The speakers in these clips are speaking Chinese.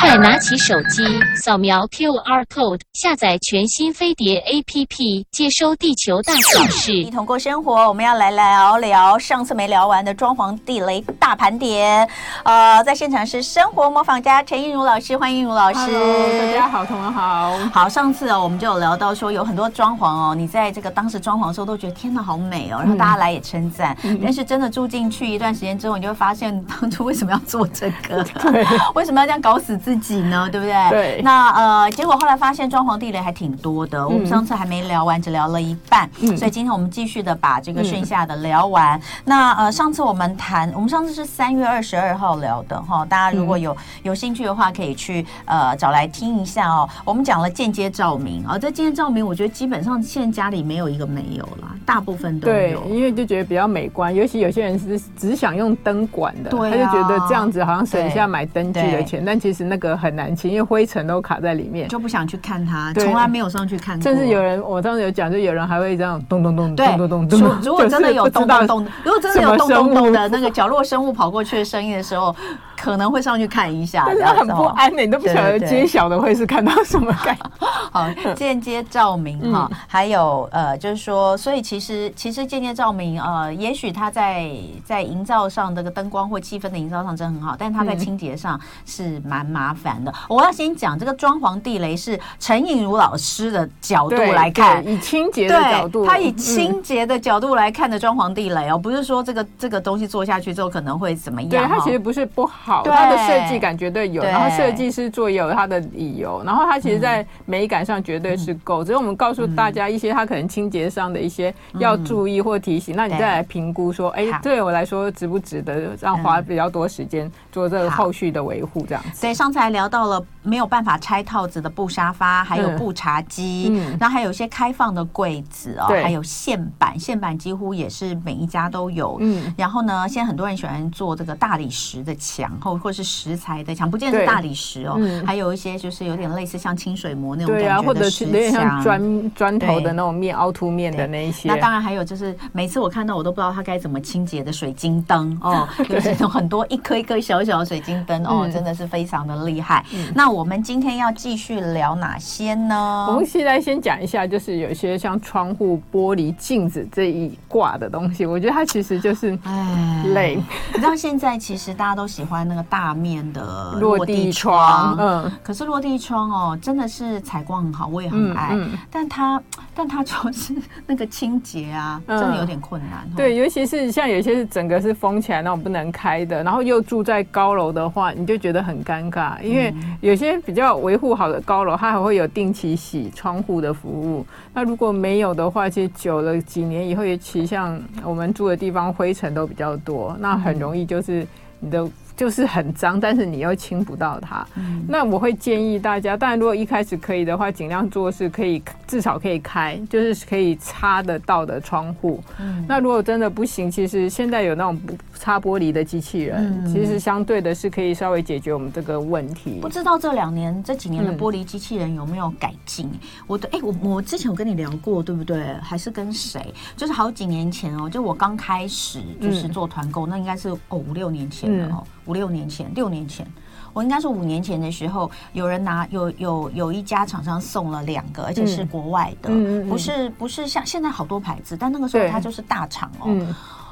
快拿起手机，扫描 QR code，下载全新飞碟 APP，接收地球大小事。一同过生活，我们要来聊聊上次没聊完的装潢地雷大盘点。呃，在现场是生活模仿家陈映如老师，欢迎映如老师。Hello, 大家好，同仁好。好，上次哦，我们就有聊到说，有很多装潢哦，你在这个当时装潢的时候都觉得天哪，好美哦，然后大家来也称赞。嗯、但是真的住进去一段时间之后，你就会发现当初为什么要做这个？对，为什么要这样搞死自己呢？对不对？对。那呃，结果后来发现装潢地雷还挺多的。我们上次还没聊完，只聊了一半。嗯。所以今天我们继续的把这个剩下的聊完。嗯、那呃，上次我们谈，我们上次是三月二十二号聊的哈。大家如果有有兴趣的话，可以去呃找来听一下哦。我们讲了间接照明啊，这间接照明，我觉得基本上现在家里没有一个没有啦，大部分都有。对，因为就觉得比较美观，尤其有些人是只想用灯管的，对、啊，他就觉得这样子好像省下买灯具的钱，但其实那个很难清。因为灰尘都卡在里面，就不想去看它，从来没有上去看过。甚至有人，我当时有讲，就有人还会这样咚咚咚咚咚咚咚。如果真的有咚咚咚，如果真的有咚咚咚的那个角落生物跑过去的声音的时候，可能会上去看一下。但是很不安的，你都不晓得揭晓的会是看到什么感觉。好，间接照明哈，还有呃，就是说，所以其实其实间接照明呃，也许它在在营造上这个灯光或气氛的营造上真的很好，但是它在清洁上是蛮麻烦的。我要先讲这个装潢地雷是陈颖如老师的角度来看，以清洁的角度，他以清洁的角度来看的装潢地雷哦，不是说这个这个东西做下去之后可能会怎么样？对，它其实不是不好，它的设计感绝对有，然后设计师做也有他的理由，然后它其实在美感上绝对是够。只是我们告诉大家一些它可能清洁上的一些要注意或提醒，那你再来评估说，哎，对我来说值不值得让花比较多时间做这个后续的维护这样子？对上次还聊到了没有办法。拆套子的布沙发，还有布茶几，嗯，然后还有一些开放的柜子哦，还有线板，线板几乎也是每一家都有。嗯，然后呢，现在很多人喜欢做这个大理石的墙，或或是石材的墙，不见得是大理石哦，还有一些就是有点类似像清水模那种感觉的石墙，或者是有点像砖砖头的那种面凹凸面的那一些。那当然还有就是每次我看到我都不知道它该怎么清洁的水晶灯哦，就是很多一颗一颗小小的水晶灯哦，真的是非常的厉害。那我们今天。要继续聊哪些呢？我们现在先讲一下，就是有些像窗户、玻璃、镜子这一挂的东西，我觉得它其实就是哎累。你知道现在其实大家都喜欢那个大面的落地窗，嗯，可是落地窗哦，真的是采光很好，我也很爱，嗯嗯、但它但它就是那个清洁啊，真的有点困难。嗯、对，尤其是像有些是整个是封起来那种不能开的，然后又住在高楼的话，你就觉得很尴尬，因为有些比较。维护好的高楼，它还会有定期洗窗户的服务。那如果没有的话，其实久了几年以后，尤其像我们住的地方，灰尘都比较多，那很容易就是你的。就是很脏，但是你又清不到它。嗯、那我会建议大家，当然如果一开始可以的话，尽量做是可以至少可以开，就是可以擦得到的窗户。嗯、那如果真的不行，其实现在有那种擦玻璃的机器人，嗯、其实相对的是可以稍微解决我们这个问题。不知道这两年这几年的玻璃机器人有没有改进？嗯、我的哎，我我之前有跟你聊过，对不对？还是跟谁？就是好几年前哦，就我刚开始就是做团购，嗯、那应该是哦五六年前了哦。嗯五六年前，六年前，我应该是五年前的时候，有人拿有有有一家厂商送了两个，而且是国外的，嗯、不是不是像现在好多牌子，但那个时候它就是大厂哦。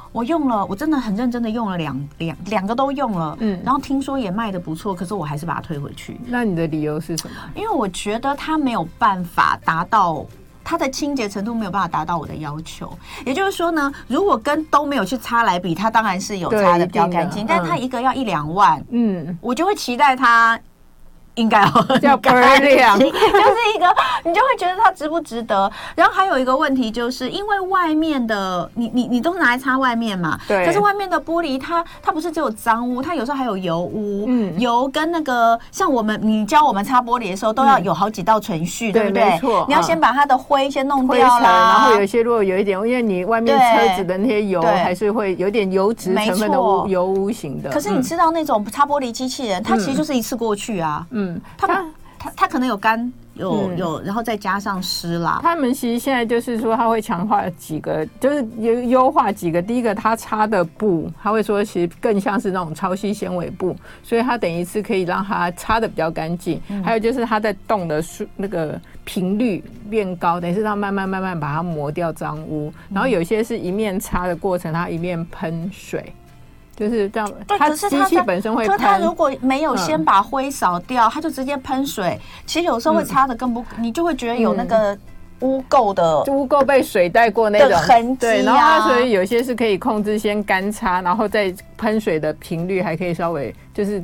嗯、我用了，我真的很认真的用了两两两个都用了，嗯，然后听说也卖的不错，可是我还是把它退回去。那你的理由是什么？因为我觉得它没有办法达到。它的清洁程度没有办法达到我的要求，也就是说呢，如果跟都没有去擦来比，它当然是有擦的比较干净，但它一个要一两万，嗯，我就会期待它。应该哦，叫 漂亮，就是一个你就会觉得它值不值得。然后还有一个问题，就是因为外面的你你你都是拿来擦外面嘛，对。可是外面的玻璃它它不是只有脏污，它有时候还有油污，嗯，油跟那个像我们你教我们擦玻璃的时候都要有好几道程序，对不对？没错，你要先把它的灰先弄掉了，然后有一些如果有一点，因为你外面车子的那些油还是会有点油脂成分的污油污型的。可是你知道那种擦玻璃机器人，它其实就是一次过去啊，嗯。嗯，它它它可能有干有有，然后再加上湿啦。他们其实现在就是说，他会强化几个，就是优优化几个。第一个，他擦的布，他会说其实更像是那种超细纤维布，所以他等于是可以让它擦的比较干净。还有就是他在动的速那个频率变高，等于是他慢慢慢慢把它磨掉脏污。然后有些是一面擦的过程，它一面喷水。就是这样，对，它可是机器本身会喷。它如果没有先把灰扫掉，它就直接喷水。其实有时候会擦的更不，你就会觉得有那个污垢的污垢被水带过那种痕迹。对，然后它所以有些是可以控制先干擦，然后再喷水的频率还可以稍微就是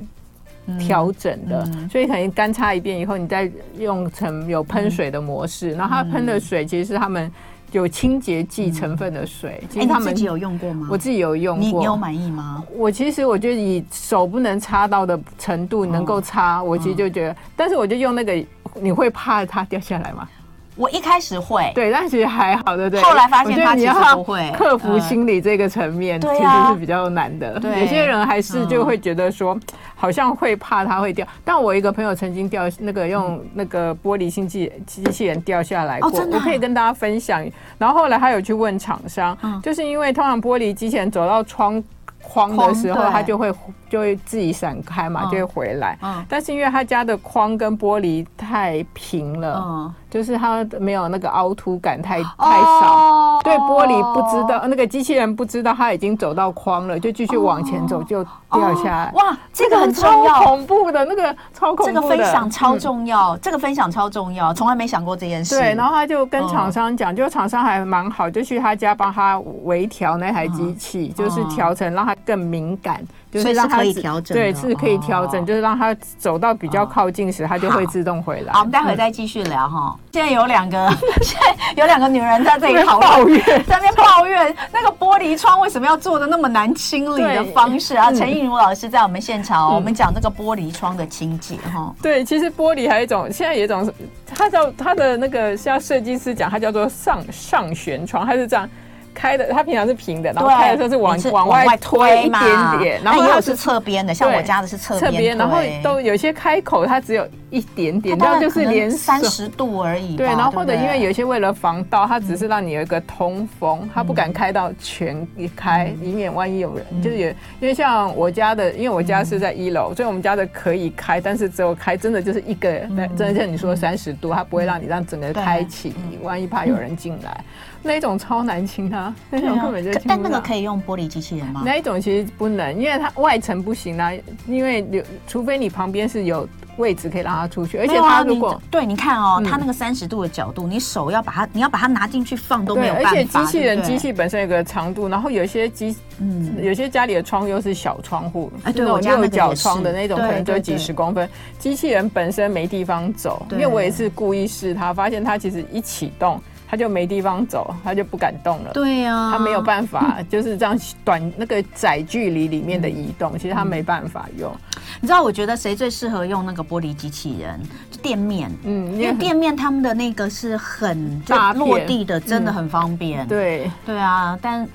调整的。所以可能干擦一遍以后，你再用成有喷水的模式。然后它喷的水其实是他们。有清洁剂成分的水，其实他们自己有用过吗？我自己有用过，你你有满意吗？我其实我觉得以手不能擦到的程度能够擦，我其实就觉得，但是我就用那个，你会怕它掉下来吗？我一开始会，对，但其实还好，对不对？后来发现他其实不会克服心理这个层面，其实是比较难的。对，有些人还是就会觉得说，好像会怕它会掉。但我一个朋友曾经掉那个用那个玻璃性机机器人掉下来过，我可以跟大家分享。然后后来他有去问厂商，就是因为通常玻璃机器人走到窗框的时候，它就会就会自己闪开嘛，就会回来。嗯但是因为他家的框跟玻璃太平了。就是它没有那个凹凸感太太少，对玻璃不知道，那个机器人不知道他已经走到框了，就继续往前走就掉下来。哇，这个很重要，恐怖的那个超恐怖的。这个分享超重要，这个分享超重要，从来没想过这件事。对，然后他就跟厂商讲，就厂商还蛮好，就去他家帮他微调那台机器，就是调成让它更敏感，就是让它可以调整。对，是可以调整，就是让它走到比较靠近时，它就会自动回来。好，我们待会再继续聊哈。现在有两个，现在有两个女人在这里讨论，在那边抱怨那个玻璃窗为什么要做的那么难清理的方式啊？陈映如老师在我们现场，嗯、我们讲这个玻璃窗的清洁哈。对，其实玻璃还有一种，现在有一种，它叫它的那个像设计师讲，它叫做上上旋窗，它是这样。开的，它平常是平的，然后开的时候是往往外推一点点，然后又是侧边的，像我家的是侧边，然后都有些开口它只有一点点，然后就是连三十度而已。对，然后或者因为有些为了防盗，它只是让你有一个通风，它不敢开到全一开，以免万一有人就是有，因为像我家的，因为我家是在一楼，所以我们家的可以开，但是只有开真的就是一个，真的像你说三十度，它不会让你让整个开启，万一怕有人进来。那一种超难清啊，那种根本就清不。但那个可以用玻璃机器人吗？那一种其实不能，因为它外层不行啊。因为有，除非你旁边是有位置可以让它出去。而且它如果对，你看哦，它那个三十度的角度，你手要把它，你要把它拿进去放都没有办法。而且机器人机器本身有个长度，然后有些机，嗯，有些家里的窗又是小窗户，哎，对，我六角窗的那种，可能就几十公分。机器人本身没地方走，因为我也是故意试它，发现它其实一启动。他就没地方走，他就不敢动了。对呀、啊，他没有办法，就是这样短那个窄距离里面的移动，嗯、其实他没办法用。你知道，我觉得谁最适合用那个玻璃机器人？就店面，嗯，因为店面他们的那个是很大落地的，真的很方便。嗯、对，对啊，但。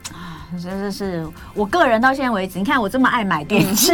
真的是我个人到现在为止，你看我这么爱买电器，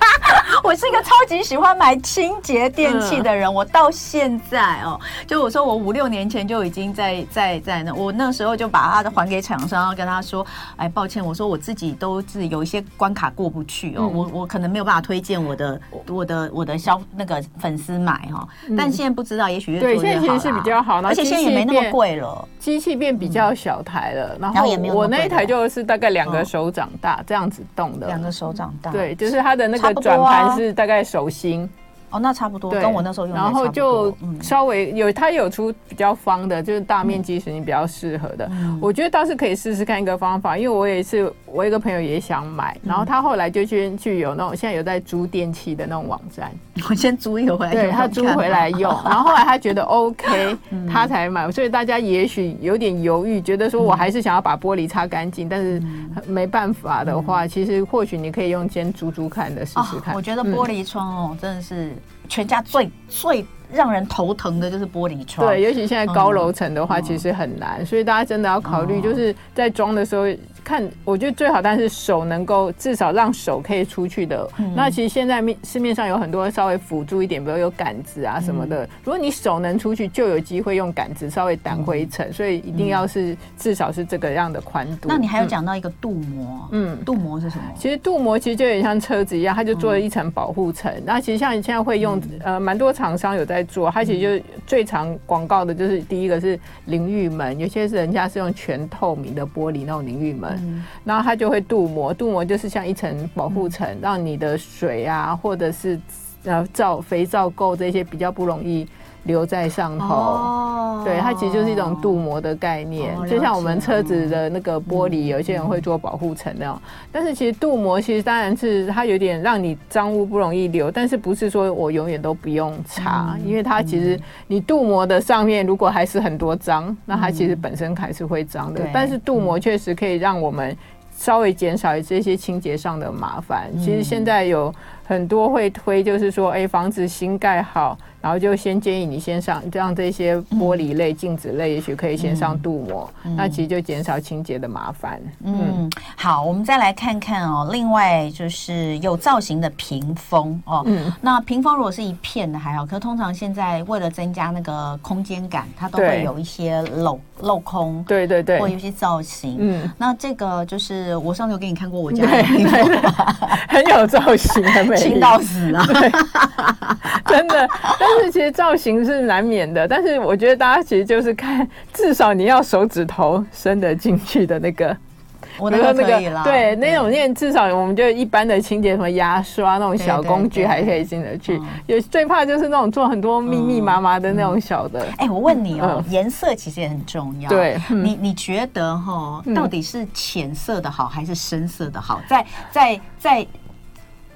我是一个超级喜欢买清洁电器的人。我到现在哦，就我说我五六年前就已经在在在那，我那时候就把它的还给厂商，跟他说，哎，抱歉，我说我自己都是有一些关卡过不去哦，我我可能没有办法推荐我的我的我的消那个粉丝买哈，但现在不知道，也许越做越好，对，现在其实是比较好，而且现在也没那么贵了，机器变比较小台了，然后我那一台就是。大概两个手掌大这样子动的，两个手掌大，对，就是它的那个转盘是大概手心。哦，那差不多，跟我那时候用的。然后就稍微有，它有出比较方的，就是大面积是你比较适合的。我觉得倒是可以试试看一个方法，因为我也是，我一个朋友也想买，然后他后来就去去有那种现在有在租电器的那种网站，我先租一个回来，对，他租回来用，然后后来他觉得 OK，他才买。所以大家也许有点犹豫，觉得说我还是想要把玻璃擦干净，但是没办法的话，其实或许你可以用先租租看的试试看。我觉得玻璃窗哦，真的是。全家最最让人头疼的就是玻璃窗。对，尤其现在高楼层的话，其实很难，所以大家真的要考虑，就是在装的时候。看，我觉得最好，但是手能够至少让手可以出去的。嗯、那其实现在面市面上有很多稍微辅助一点，比如有杆子啊什么的。嗯、如果你手能出去，就有机会用杆子稍微挡灰尘。嗯、所以一定要是至少是这个样的宽度。那你还有讲到一个镀膜，嗯，镀膜是什么？其实镀膜其实就有点像车子一样，它就做了一层保护层。嗯、那其实像你现在会用，嗯、呃，蛮多厂商有在做。它其实就最常广告的就是第一个是淋浴门，有些是人家是用全透明的玻璃那种淋浴门，嗯、然后它就会镀膜，镀膜就是像一层保护层，嗯、让你的水啊，或者是呃皂、肥皂垢这些比较不容易留在上头。哦，对，它其实就是一种镀膜的概念，哦、就像我们车子的那个玻璃，有些人会做保护层那样。嗯、但是其实镀膜其实当然是它有点让你脏污不容易留，但是不是说我永远都不用擦，嗯、因为它其实你镀膜的上面如果还是很多脏，那它其实本身还是会脏的。嗯、但是镀膜确实可以让我们。稍微减少这些清洁上的麻烦。其实现在有很多会推，就是说，哎，房子新盖好。然后就先建议你先上，让这些玻璃类、镜子类，也许可以先上镀膜，嗯、那其实就减少清洁的麻烦。嗯，嗯好，我们再来看看哦。另外就是有造型的屏风哦。嗯，那屏风如果是一片的还好，可是通常现在为了增加那个空间感，它都会有一些镂镂空。对对对，或有一些造型。嗯，那这个就是我上次有给你看过我家的屏风，很有造型，很美，轻到死了，真的。但是其实造型是难免的，但是我觉得大家其实就是看，至少你要手指头伸得进去的那个，我那个可以了。对，那种那至少我们就一般的清洁，什么牙刷那种小工具还可以进得去。有最怕就是那种做很多密密麻麻的那种小的。哎，我问你哦，颜色其实也很重要。对，你你觉得哈，到底是浅色的好还是深色的好？在在在。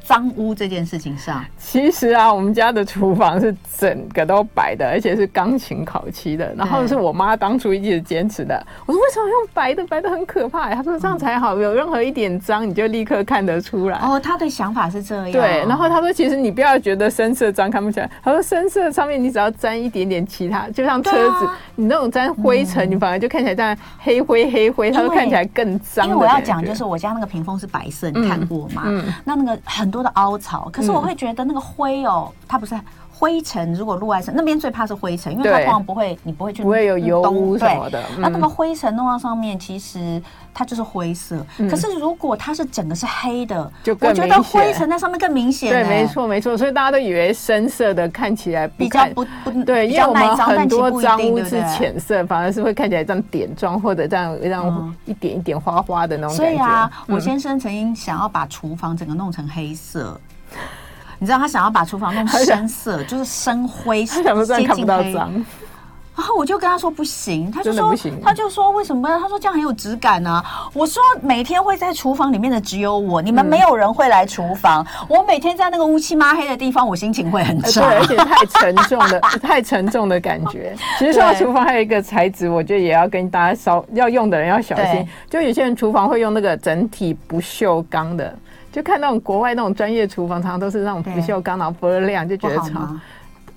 脏污这件事情上，其实啊，我们家的厨房是整个都白的，而且是钢琴烤漆的。然后是我妈当初一直坚持的。我说为什么用白的？白的很可怕。她说这样才好，有任何一点脏，你就立刻看得出来。哦，她的想法是这样。对，然后她说，其实你不要觉得深色脏看不起来。她说深色上面你只要沾一点点其他，就像车子，你那种沾灰尘，你反而就看起来这样黑灰黑灰，它会看起来更脏。因为我要讲就是我家那个屏风是白色，你看过吗？嗯，那那个很。多的凹槽，可是我会觉得那个灰哦，嗯、它不是灰尘。如果露在上，那边最怕是灰尘，因为它通常不会，你不会去，不会有油污什么的。那那个灰尘弄到上面，其实它就是灰色。嗯、可是如果它是整个是黑的，就我觉得灰尘在上面更明显。对，没错没错。所以大家都以为深色的看起来比较不不对，因为我们很多脏污是浅色，反而是会看起来这样点状或者这样这样一点一点花花的那种感觉。所以啊，我先生曾经想要把厨房整个弄成黑色。你知道他想要把厨房弄深色，就是深灰，接近黑。然后我就跟他说不行，他就说他就说为什么呢？他说这样很有质感呢。我说每天会在厨房里面的只有我，你们没有人会来厨房。我每天在那个乌漆抹黑的地方，我心情会很差，对，而且太沉重的，太沉重的感觉。其实说到厨房，还有一个材质，我觉得也要跟大家稍要用的人要小心。就有些人厨房会用那个整体不锈钢的。就看那种国外那种专业厨房，常常都是那种不锈钢，然后玻璃亮，就觉得超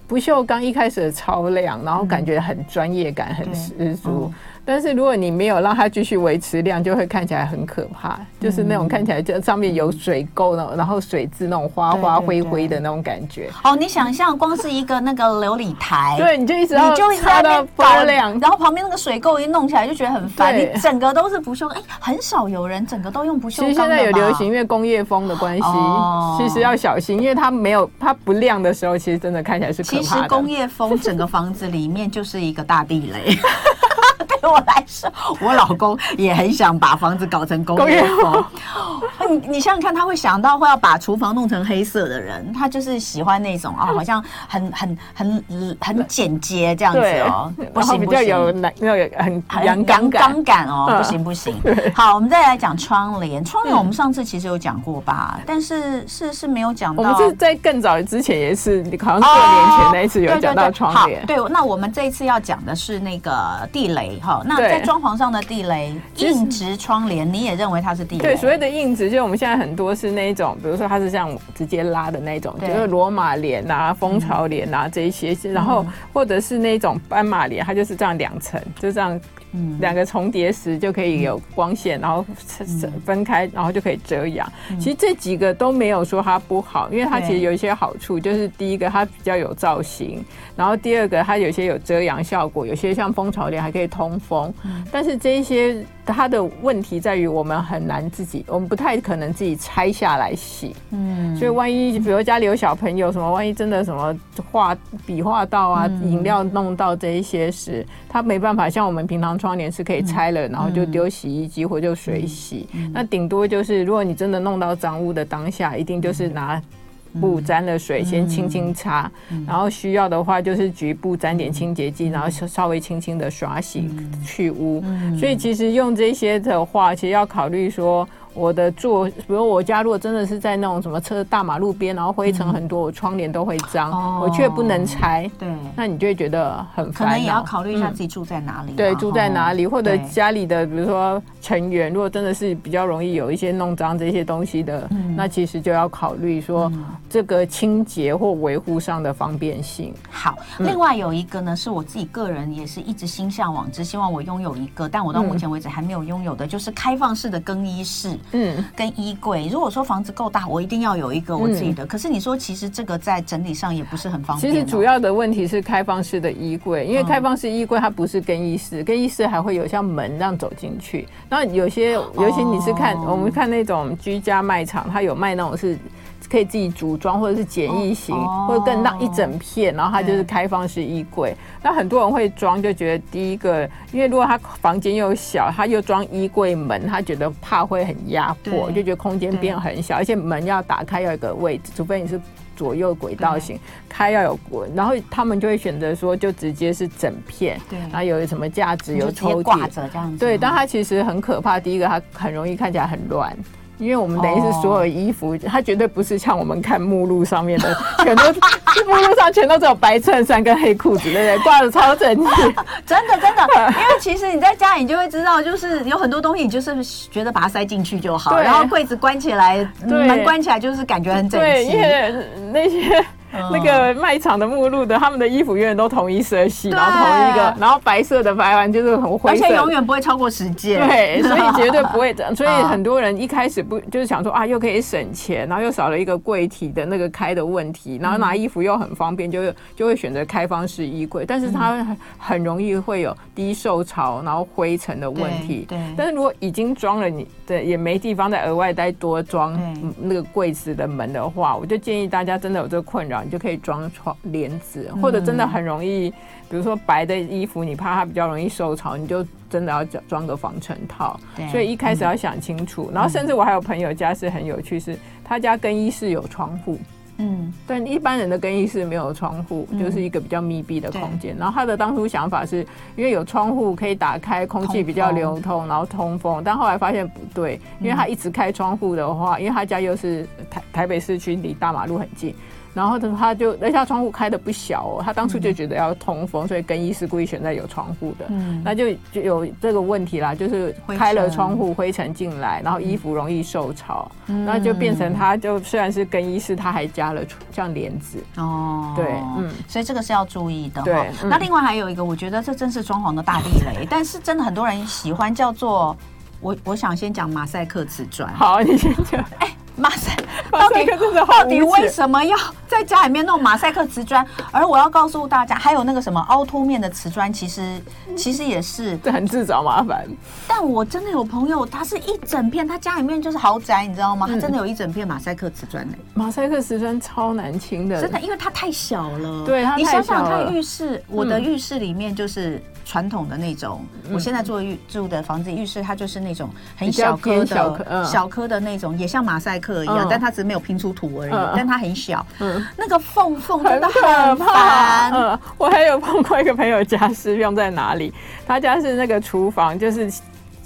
不锈钢一开始超亮，然后感觉很专业感，很十足。但是如果你没有让它继续维持亮，就会看起来很可怕，就是那种看起来就上面有水垢呢，然后水渍那种花花灰灰的那种感觉。哦，你想象光是一个那个琉璃台，对，你就一直你就一直在那发亮，然后旁边那个水垢一弄起来就觉得很烦。你整个都是不锈钢，哎，很少有人整个都用不锈钢。其实现在有流行，因为工业风的关系，其实要小心，因为它没有它不亮的时候，其实真的看起来是可怕的。其实工业风整个房子里面就是一个大地雷。对我来说，我老公也很想把房子搞成工业风。你你想想看，他会想到会要把厨房弄成黑色的人，他就是喜欢那种啊，好像很很很很简洁这样子哦。不行不行，有那有很阳阳刚感哦，不行不行。好，我们再来讲窗帘。窗帘我们上次其实有讲过吧？但是是是没有讲到。我们是在更早之前也是，好像四年前那一次有讲到窗帘。对，那我们这一次要讲的是那个地雷哈。好，那在装潢上的地雷，硬质窗帘，你也认为它是地雷？对，所谓的硬质，就是我们现在很多是那一种，比如说它是这样直接拉的那种，就是罗马帘啊、蜂巢帘啊这一些，然后或者是那种斑马帘，它就是这样两层，就这样。嗯，两个重叠时就可以有光线，然后分开，然后就可以遮阳。其实这几个都没有说它不好，因为它其实有一些好处，就是第一个它比较有造型，然后第二个它有些有遮阳效果，有些像蜂巢帘还可以通风。但是这一些。它的问题在于我们很难自己，我们不太可能自己拆下来洗。嗯，所以万一比如家里有小朋友什么，万一真的什么画笔画到啊，饮料弄到这一些时，他没办法像我们平常窗帘是可以拆了，然后就丢洗衣机或就水洗。那顶多就是如果你真的弄到脏污的当下，一定就是拿。布沾了水，先轻轻擦，然后需要的话就是局部沾点清洁剂，然后稍微轻轻的刷洗去污。所以其实用这些的话，其实要考虑说。我的做，比如我家如果真的是在那种什么车大马路边，然后灰尘很多，我窗帘都会脏，我却不能拆，对，那你就会觉得很烦。可能也要考虑一下自己住在哪里，对，住在哪里，或者家里的比如说成员，如果真的是比较容易有一些弄脏这些东西的，那其实就要考虑说这个清洁或维护上的方便性。好，另外有一个呢，是我自己个人也是一直心向往之，希望我拥有一个，但我到目前为止还没有拥有的，就是开放式的更衣室。嗯，跟衣柜，如果说房子够大，我一定要有一个我自己的。嗯、可是你说，其实这个在整理上也不是很方便。其实主要的问题是开放式的衣柜，因为开放式衣柜它不是更衣室，更衣室还会有像门这样走进去。那有些，尤其你是看、哦、我们看那种居家卖场，它有卖那种是。可以自己组装，或者是简易型，或者更大一整片，然后它就是开放式衣柜。那很多人会装，就觉得第一个，因为如果他房间又小，他又装衣柜门，他觉得怕会很压迫，就觉得空间变很小，而且门要打开要有个位置，除非你是左右轨道型，开要有滚。然后他们就会选择说，就直接是整片，对，然后有什么价值，有抽屉挂着这样子。对，但它其实很可怕。第一个，它很容易看起来很乱。因为我们等于是所有衣服，oh. 它绝对不是像我们看目录上面的，全都目录上全都只有白衬衫跟黑裤子，对不对？挂的超整齐，真的真的。因为其实你在家里你就会知道，就是有很多东西，你就是觉得把它塞进去就好，然后柜子关起来，对门关起来就是感觉很整齐。对，因为那些。那个卖场的目录的，他们的衣服永远都同一色系，然后同一个，然后白色的白完就是很灰色，而且永远不会超过十件。对，所以绝对不会这样。所以很多人一开始不就是想说啊，又可以省钱，然后又少了一个柜体的那个开的问题，然后拿衣服又很方便，就就会选择开放式衣柜。但是它很容易会有低受潮，然后灰尘的问题。对。但是如果已经装了，你对也没地方再额外再多装那个柜子的门的话，我就建议大家真的有这个困扰。你就可以装窗帘子，或者真的很容易，比如说白的衣服，你怕它比较容易受潮，你就真的要装个防尘套。对所以一开始要想清楚。然后甚至我还有朋友家是很有趣，是他家更衣室有窗户，嗯，但一般人的更衣室没有窗户，就是一个比较密闭的空间。然后他的当初想法是因为有窗户可以打开，空气比较流通，然后通风。但后来发现不对，因为他一直开窗户的话，因为他家又是台台北市区，离大马路很近。然后他就，而且他窗户开的不小哦，他当初就觉得要通风，所以更衣室故意选在有窗户的，嗯，那就就有这个问题啦，就是开了窗户，灰尘进来，然后衣服容易受潮，那就变成他就虽然是更衣室，他还加了像帘子哦，对，嗯，所以这个是要注意的。对，那另外还有一个，我觉得这真是装潢的大地雷，但是真的很多人喜欢叫做我，我想先讲马赛克瓷砖。好，你先讲。哎。马赛，到底到底为什么要在家里面弄马赛克瓷砖？而我要告诉大家，还有那个什么凹凸面的瓷砖，其实其实也是这很自找麻烦。但我真的有朋友，他是一整片，他家里面就是豪宅，你知道吗？他真的有一整片马赛克瓷砖呢。马赛克瓷砖超难清的，真的，因为它太小了。对，你想想看，浴室，我的浴室里面就是。传统的那种，我现在住浴住的房子浴室，它就是那种很小颗的小颗的那种，也像马赛克一样，但它只是没有拼出图而已，但它很小。嗯，那个缝缝真的很烦。嗯，我还有碰过一个朋友家是用在哪里？他家是那个厨房，就是。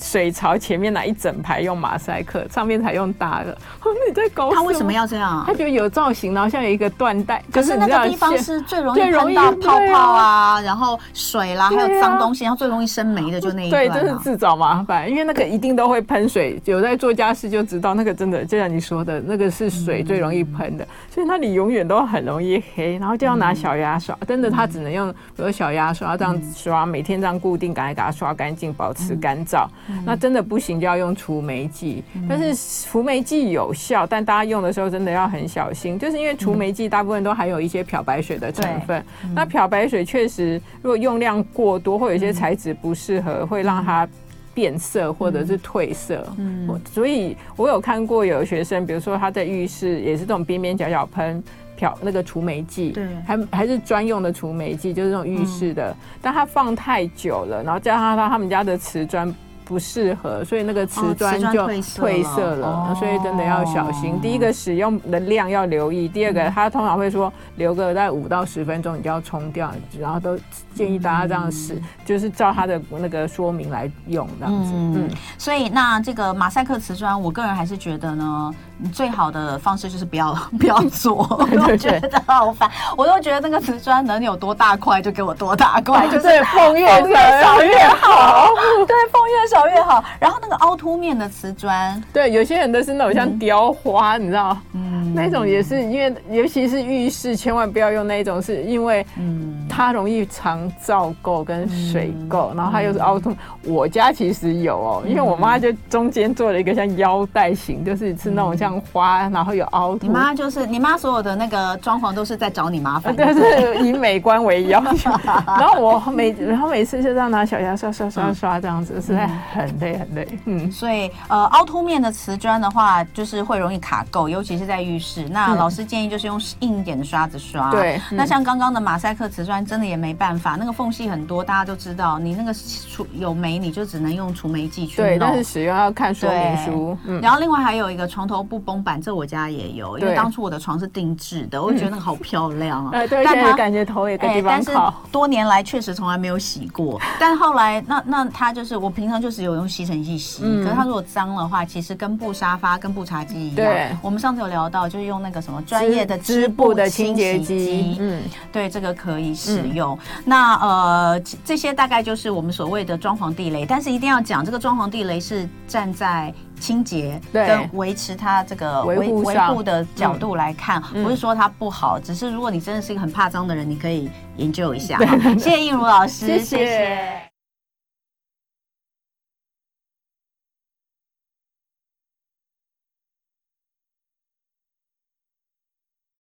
水槽前面那一整排用马赛克，上面才用大的。你在搞？他为什么要这样？他觉得有造型，然后像有一个缎带。可是那个地方是最容易喷到泡泡啊，然后水啦，还有脏东西，然后最容易生霉的就那一段。对，就是自找麻烦，因为那个一定都会喷水。有在做家事就知道，那个真的就像你说的，那个是水最容易喷的，所以那里永远都很容易黑。然后就要拿小牙刷，真的他只能用比如小牙刷这样刷，每天这样固定，赶快给它刷干净，保持干燥。那真的不行，就要用除霉剂。但是除霉剂有效，但大家用的时候真的要很小心，就是因为除霉剂大部分都含有一些漂白水的成分。那漂白水确实，如果用量过多，或有些材质不适合，会让它变色或者是褪色。嗯，所以我有看过有学生，比如说他在浴室也是这种边边角角喷漂那个除霉剂，对，还还是专用的除霉剂，就是这种浴室的，但他放太久了，然后加上他他们家的瓷砖。不适合，所以那个瓷砖就褪色了，所以真的要小心。第一个使用的量要留意，第二个他通常会说留个在五到十分钟，你就要冲掉，然后都建议大家这样使，就是照他的那个说明来用这样子。嗯，所以那这个马赛克瓷砖，我个人还是觉得呢，最好的方式就是不要 不要做，我觉得好烦，我都觉得那个瓷砖能有多大块就给我多大块，就是缝越少越好，对，缝越少。越好，然后那个凹凸面的瓷砖，对，有些人都是那种像雕花，嗯、你知道，嗯，那种也是因为，尤其是浴室，千万不要用那种，是因为，嗯，它容易藏皂垢跟水垢，嗯、然后它又是凹凸。我家其实有哦，因为我妈就中间做了一个像腰带型，就是是那种像花，然后有凹凸。你妈就是你妈所有的那个装潢都是在找你麻烦，对，是以美观为要求。然后我每然后每次就这样拿小牙刷刷刷刷这样子，实在很累很累。嗯，所以呃凹凸面的瓷砖的话，就是会容易卡垢，尤其是在浴室。那老师建议就是用硬一点的刷子刷。对，那像刚刚的马赛克瓷砖真的也没办法，那个缝隙很多，大家都知道，你那个除有霉。你就只能用除霉剂去弄，对，但是使用要看说明书。嗯，然后另外还有一个床头布绷板，这我家也有，因为当初我的床是定制的，我就觉得那个好漂亮啊。哎，对，但它感觉头也跟地方好。但是多年来确实从来没有洗过，但后来那那它就是我平常就是有用吸尘器洗，可是它如果脏的话，其实跟布沙发跟布茶几一样。对，我们上次有聊到，就是用那个什么专业的织布的清洁机，嗯，对，这个可以使用。那呃，这些大概就是我们所谓的装潢地雷，但是一定要讲这个装潢地雷是站在清洁跟维持它这个维维护的角度来看，不是说它不好，只是如果你真的是一个很怕脏的人，你可以研究一下。谢谢应如老师，谢谢。